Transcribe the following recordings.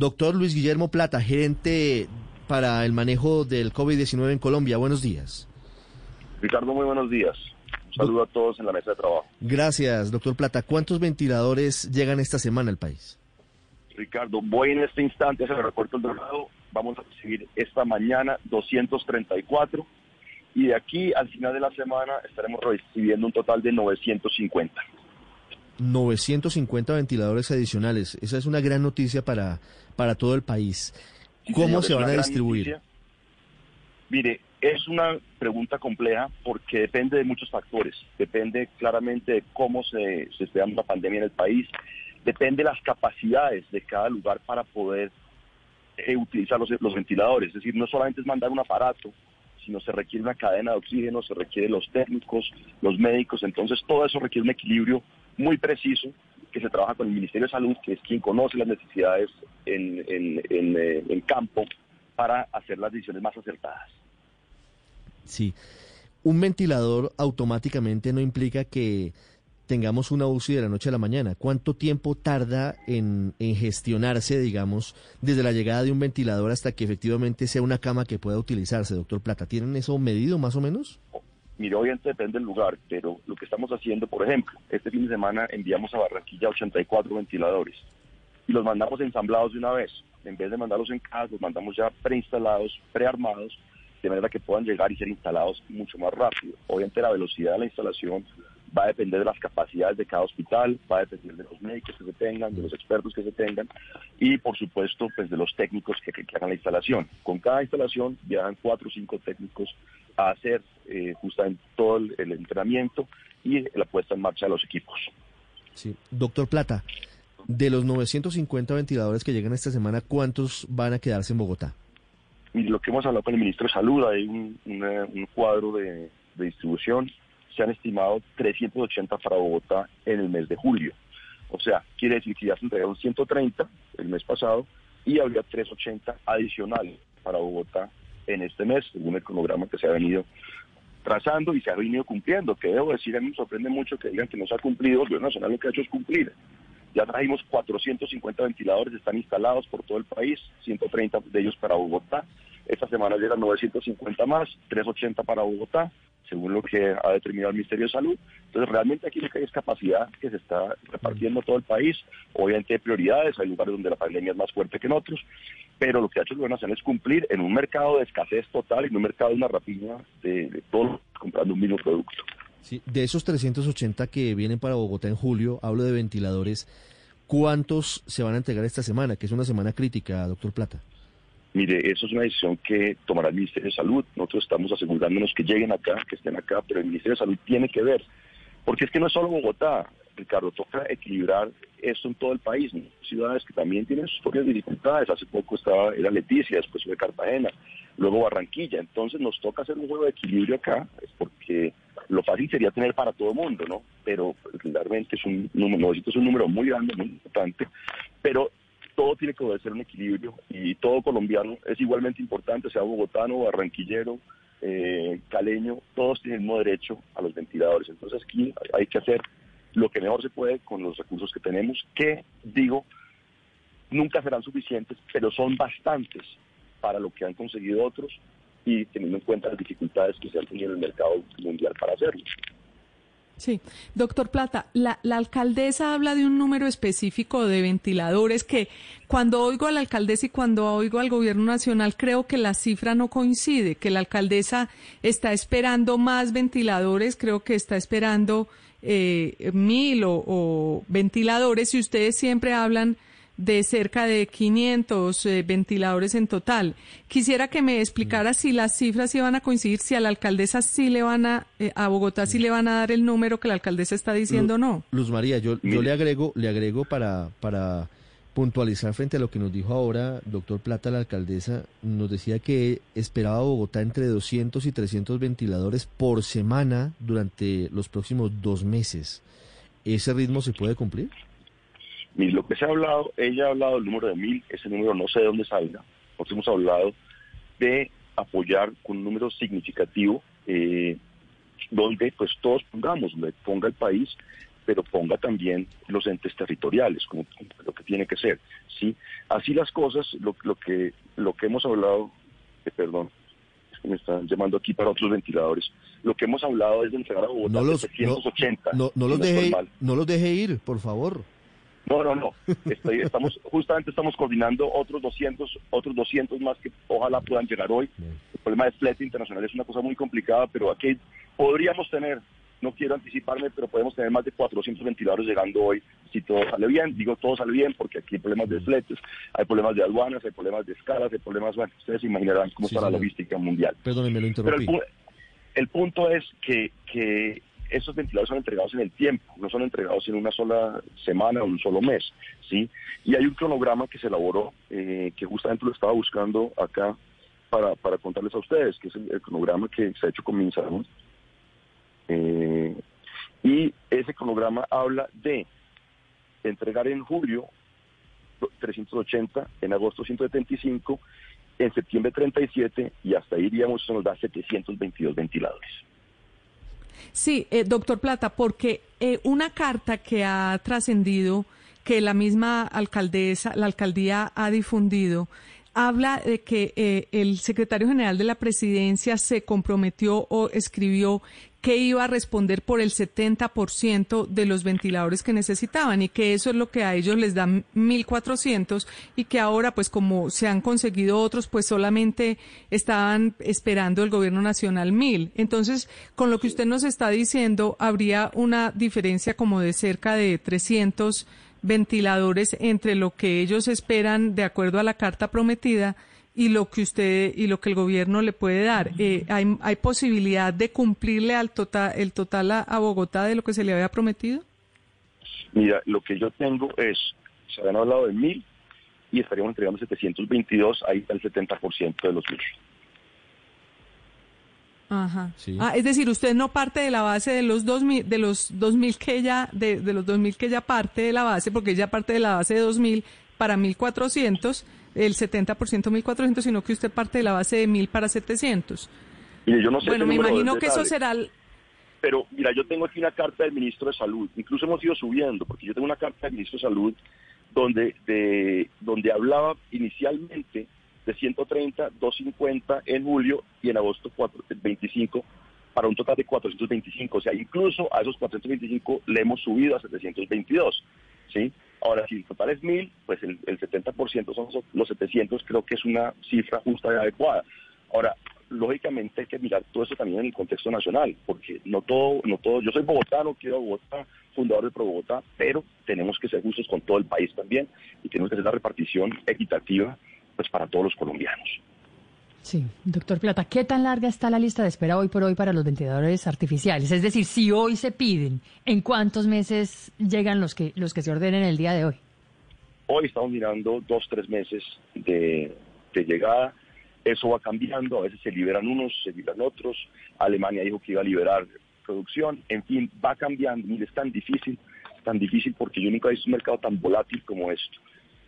Doctor Luis Guillermo Plata, gerente para el manejo del COVID-19 en Colombia. Buenos días. Ricardo, muy buenos días. Un saludo a todos en la mesa de trabajo. Gracias, doctor Plata. ¿Cuántos ventiladores llegan esta semana al país? Ricardo, voy en este instante hacia el aeropuerto del Dorado. Vamos a recibir esta mañana 234 y de aquí al final de la semana estaremos recibiendo un total de 950. 950 ventiladores adicionales. Esa es una gran noticia para, para todo el país. ¿Cómo se van a distribuir? Mire, es una pregunta compleja porque depende de muchos factores. Depende claramente de cómo se, se esté dando la pandemia en el país. Depende de las capacidades de cada lugar para poder eh, utilizar los, los ventiladores. Es decir, no solamente es mandar un aparato, sino se requiere una cadena de oxígeno, se requiere los técnicos, los médicos. Entonces, todo eso requiere un equilibrio muy preciso que se trabaja con el Ministerio de Salud, que es quien conoce las necesidades en, en, eh, campo para hacer las decisiones más acertadas. Sí. Un ventilador automáticamente no implica que tengamos una UCI de la noche a la mañana. ¿Cuánto tiempo tarda en, en, gestionarse, digamos, desde la llegada de un ventilador hasta que efectivamente sea una cama que pueda utilizarse, doctor Plata? ¿Tienen eso medido más o menos? Mire, obviamente depende del lugar, pero lo que estamos haciendo, por ejemplo, este fin de semana enviamos a Barranquilla 84 ventiladores y los mandamos ensamblados de una vez. En vez de mandarlos en casa, los mandamos ya preinstalados, prearmados, de manera que puedan llegar y ser instalados mucho más rápido. Obviamente la velocidad de la instalación va a depender de las capacidades de cada hospital, va a depender de los médicos que se tengan, de los expertos que se tengan y por supuesto pues de los técnicos que, hagan la instalación. Con cada instalación viajan cuatro o cinco técnicos a hacer eh, justamente todo el, entrenamiento y la puesta en marcha de los equipos. Sí, doctor Plata, de los 950 ventiladores que llegan esta semana, ¿cuántos van a quedarse en Bogotá? Y lo que hemos hablado con el ministro de Salud, hay un, cuadro de distribución se han estimado 380 para Bogotá en el mes de julio. O sea, quiere decir que ya se entregaron 130 el mes pasado y habría 380 adicionales para Bogotá en este mes, según el cronograma que se ha venido trazando y se ha venido cumpliendo, que debo decir, a mí me sorprende mucho que digan que no se ha cumplido, el gobierno nacional lo que ha hecho es cumplir. Ya trajimos 450 ventiladores, están instalados por todo el país, 130 de ellos para Bogotá. Esta semana llegan 950 más, 380 para Bogotá, según lo que ha determinado el Ministerio de Salud. Entonces, realmente aquí lo que hay es capacidad que se está repartiendo todo el país. Obviamente hay prioridades, hay lugares donde la pandemia es más fuerte que en otros, pero lo que ha hecho el gobierno nacional es cumplir en un mercado de escasez total, en un mercado de una rapiña de, de todos comprando un mismo producto. De esos 380 que vienen para Bogotá en julio, hablo de ventiladores, ¿cuántos se van a entregar esta semana? Que es una semana crítica, doctor Plata. Mire, eso es una decisión que tomará el Ministerio de Salud. Nosotros estamos asegurándonos que lleguen acá, que estén acá, pero el Ministerio de Salud tiene que ver. Porque es que no es solo Bogotá, Ricardo, toca equilibrar esto en todo el país. Ciudades que también tienen sus propias dificultades. Hace poco estaba, era Leticia, después fue Cartagena, luego Barranquilla. Entonces nos toca hacer un juego de equilibrio acá, porque lo fácil sería tener para todo el mundo, ¿no? Pero realmente es un número, es un número muy grande, muy importante, pero todo tiene que ser un equilibrio y todo colombiano es igualmente importante, sea bogotano, barranquillero, eh, caleño, todos tienen el mismo derecho a los ventiladores. Entonces aquí hay que hacer lo que mejor se puede con los recursos que tenemos, que digo, nunca serán suficientes, pero son bastantes para lo que han conseguido otros y teniendo en cuenta las dificultades que se han tenido en el mercado mundial para hacerlo. Sí, doctor Plata, la, alcaldesa habla de un número específico de ventiladores que cuando oigo a la alcaldesa y cuando oigo al gobierno nacional creo que la cifra no coincide, que la alcaldesa está esperando más ventiladores, creo que está esperando eh, mil o ventiladores y ustedes siempre hablan de cerca de 500 eh, ventiladores en total. Quisiera que me explicara si las cifras iban a coincidir, si a la alcaldesa sí le van a, eh, a Bogotá sí le van a dar el número que la alcaldesa está diciendo o no. Luz María, yo, yo le agrego, le agrego para, para puntualizar frente a lo que nos dijo ahora doctor Plata, la alcaldesa, nos decía que esperaba Bogotá entre 200 y 300 ventiladores por semana durante los próximos dos meses. ¿Ese ritmo se puede cumplir? Lo que se ha hablado, ella ha hablado del número de mil, ese número no sé de dónde salga. Nosotros hemos hablado de apoyar con un número significativo, eh, donde pues todos pongamos, donde ponga el país pero ponga también los entes territoriales, como lo que tiene que ser. ¿sí? Así las cosas, lo, lo que, lo que hemos hablado, eh, perdón, es que me están llamando aquí para otros ventiladores, lo que hemos hablado es de entregar a Bogotá no los, 780. No, no, los deje, no los deje ir, por favor. No, no, no. Estoy, estamos, justamente estamos coordinando otros 200, otros 200 más que ojalá puedan llegar hoy. El problema de flete internacional es una cosa muy complicada, pero aquí podríamos tener, no quiero anticiparme, pero podemos tener más de 400 ventiladores llegando hoy si todo sale bien. Digo todo sale bien porque aquí hay problemas de fletes, hay problemas de aduanas, hay problemas de escalas, hay problemas, bueno, ustedes imaginarán cómo está la logística mundial. Perdónenme, lo interrumpí. Pero el, el punto es que, que esos ventiladores son entregados en el tiempo, no son entregados en una sola semana o un solo mes, ¿sí? Y hay un cronograma que se elaboró, eh, que justamente lo estaba buscando acá para, para contarles a ustedes, que es el, cronograma que se ha hecho con Minsalud. Eh, y ese cronograma habla de entregar en julio 380, en agosto 175, en septiembre 37 y hasta ahí, digamos, eso nos da 722 ventiladores. Sí, eh, doctor Plata, porque eh, una carta que ha trascendido, que la misma alcaldesa, la alcaldía ha difundido, habla de que eh, el secretario general de la presidencia se comprometió o escribió que iba a responder por el 70% de los ventiladores que necesitaban y que eso es lo que a ellos les da 1.400 y que ahora pues como se han conseguido otros pues solamente estaban esperando el gobierno nacional 1.000. Entonces, con lo que usted nos está diciendo, habría una diferencia como de cerca de 300 ventiladores entre lo que ellos esperan de acuerdo a la carta prometida y lo que usted y lo que el gobierno le puede dar. Eh, ¿hay, ¿Hay posibilidad de cumplirle al total, el total a, Bogotá de lo que se le había prometido? Mira, lo que yo tengo es, se habían hablado de mil y estaríamos entregando 722, ahí está el 70% de los mil. Ajá. Ah, es decir, usted no parte de la base de los 2000 de los 2000 que ella de, de los 2000 que ella parte de la base porque ella parte de la base de 2000 para 1400 el 70% 1.400, sino que usted parte de la base de 1.000 para 700. yo no sé bueno, me imagino que eso será... Pero mira, yo tengo aquí una carta del ministro de Salud, incluso hemos ido subiendo, porque yo tengo una carta del ministro de Salud donde, de, donde hablaba inicialmente de 130, 250 en julio y en agosto 4, 25 para un total de 425. O sea, incluso a esos 425 le hemos subido a 722. ¿Sí? Ahora, si el total es 1.000, pues el, 70% son los 700, creo que es una cifra justa y adecuada. Ahora, lógicamente hay que mirar todo eso también en el contexto nacional, porque no todo, no todo, yo soy bogotano, quiero Bogotá, fundador de Pro Bogotá, pero tenemos que ser justos con todo el país también y tenemos que hacer la repartición equitativa pues para todos los colombianos. Sí, doctor Plata, ¿qué tan larga está la lista de espera hoy por hoy para los ventiladores artificiales? Es decir, si hoy se piden, ¿en cuántos meses llegan los que, los que se ordenen el día de hoy? Hoy estamos mirando dos, tres meses de, llegada. Eso va cambiando, a veces se liberan unos, se liberan otros. Alemania dijo que iba a liberar producción. En fin, va cambiando. Mire, es tan difícil, tan difícil porque yo nunca he visto un mercado tan volátil como esto.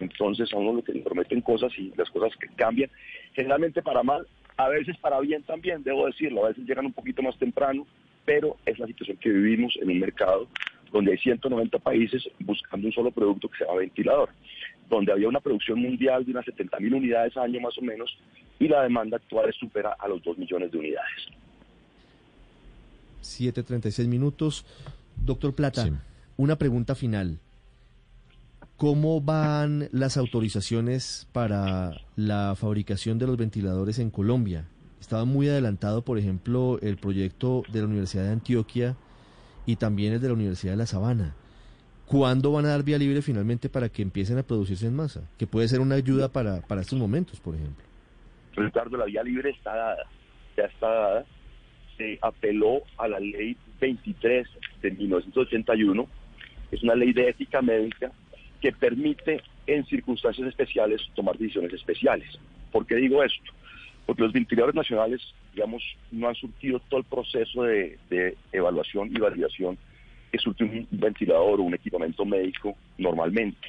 Entonces a uno lo que le prometen cosas y las cosas que cambian, generalmente para mal, a veces para bien también, debo decirlo, a veces llegan un poquito más temprano, pero es la situación que vivimos en un mercado donde hay 190 países buscando un solo producto que se llama ventilador, donde había una producción mundial de unas 70 mil unidades al año más o menos y la demanda actual supera a los 2 millones de unidades. 7.36 minutos. Doctor Plata, una pregunta final. ¿Cómo van las autorizaciones para la fabricación de los ventiladores en Colombia? Estaba muy adelantado, por ejemplo, el proyecto de la Universidad de Antioquia y también el de la Universidad de La Sabana. ¿Cuándo van a dar vía libre finalmente para que empiecen a producirse en masa? Que puede ser una ayuda para, para estos momentos, por ejemplo. Ricardo, la vía libre está dada, ya está dada. Se apeló a la ley 23 de 1981, es una ley de ética médica que permite en circunstancias especiales tomar decisiones especiales. ¿Por qué digo esto? Porque los ventiladores nacionales, digamos, no han surtido todo el proceso de, evaluación y validación que surte un ventilador o un equipamiento médico normalmente.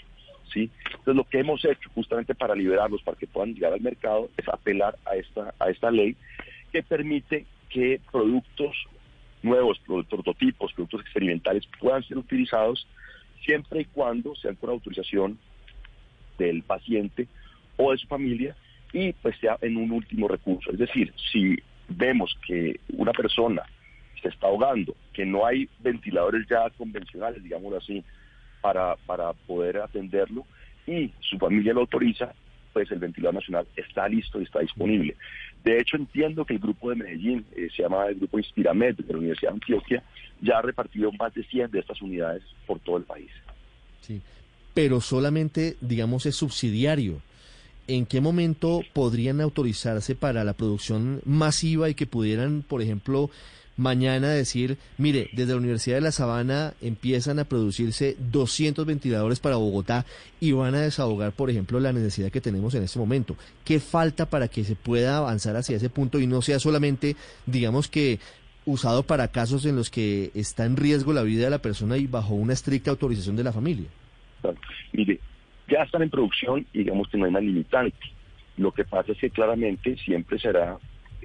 ¿sí? Entonces, lo que hemos hecho justamente para liberarlos, para que puedan llegar al mercado, es apelar a esta, a esta ley que permite que productos nuevos prototipos, productos experimentales puedan ser utilizados siempre y cuando sean con autorización del paciente o de su familia y pues sea en un último recurso. Es decir, si vemos que una persona se está ahogando, que no hay ventiladores ya convencionales, digámoslo así, para, para poder atenderlo y su familia lo autoriza, pues el ventilador nacional está listo y está disponible. De hecho, entiendo que el grupo de Medellín, eh, se llama el grupo Inspiramed de la Universidad de Antioquia, ya ha repartido más de 100 de estas unidades por todo el país. Sí, pero solamente, digamos, es subsidiario. ¿En qué momento podrían autorizarse para la producción masiva y que pudieran, por ejemplo, mañana decir, mire, desde la Universidad de La Sabana empiezan a producirse 200 ventiladores para Bogotá y van a desahogar, por ejemplo, la necesidad que tenemos en este momento. ¿Qué falta para que se pueda avanzar hacia ese punto y no sea solamente, digamos que, usado para casos en los que está en riesgo la vida de la persona y bajo una estricta autorización de la familia? Mire, ya están en producción y digamos que no hay una limitante. Lo que pasa es que claramente siempre será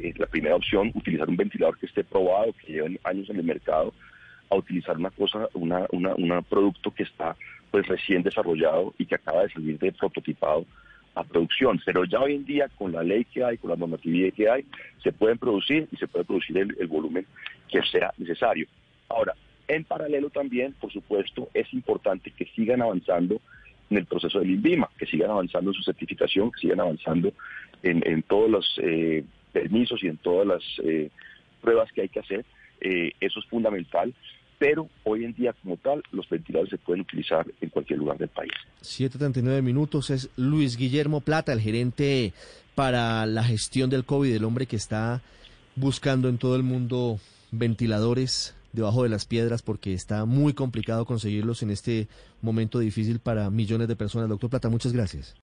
eh, la primera opción, utilizar un ventilador que esté probado, que lleve años en el mercado, a utilizar una cosa, una, una, producto que está pues recién desarrollado y que acaba de salir de prototipado a producción. Pero ya hoy en día, con la ley que hay, con la normatividad que hay, se pueden producir y se puede producir el, el volumen que sea necesario. Ahora, en paralelo también, por supuesto, es importante que sigan avanzando en el proceso del INVIMA, que sigan avanzando en su certificación, que sigan avanzando en, en todos los eh, permisos y en todas las eh, pruebas que hay que hacer. Eh, eso es fundamental, pero hoy en día como tal los ventiladores se pueden utilizar en cualquier lugar del país. 7.39 minutos es Luis Guillermo Plata, el gerente para la gestión del COVID, el hombre que está buscando en todo el mundo ventiladores debajo de las piedras porque está muy complicado conseguirlos en este momento difícil para millones de personas. Doctor Plata, muchas gracias.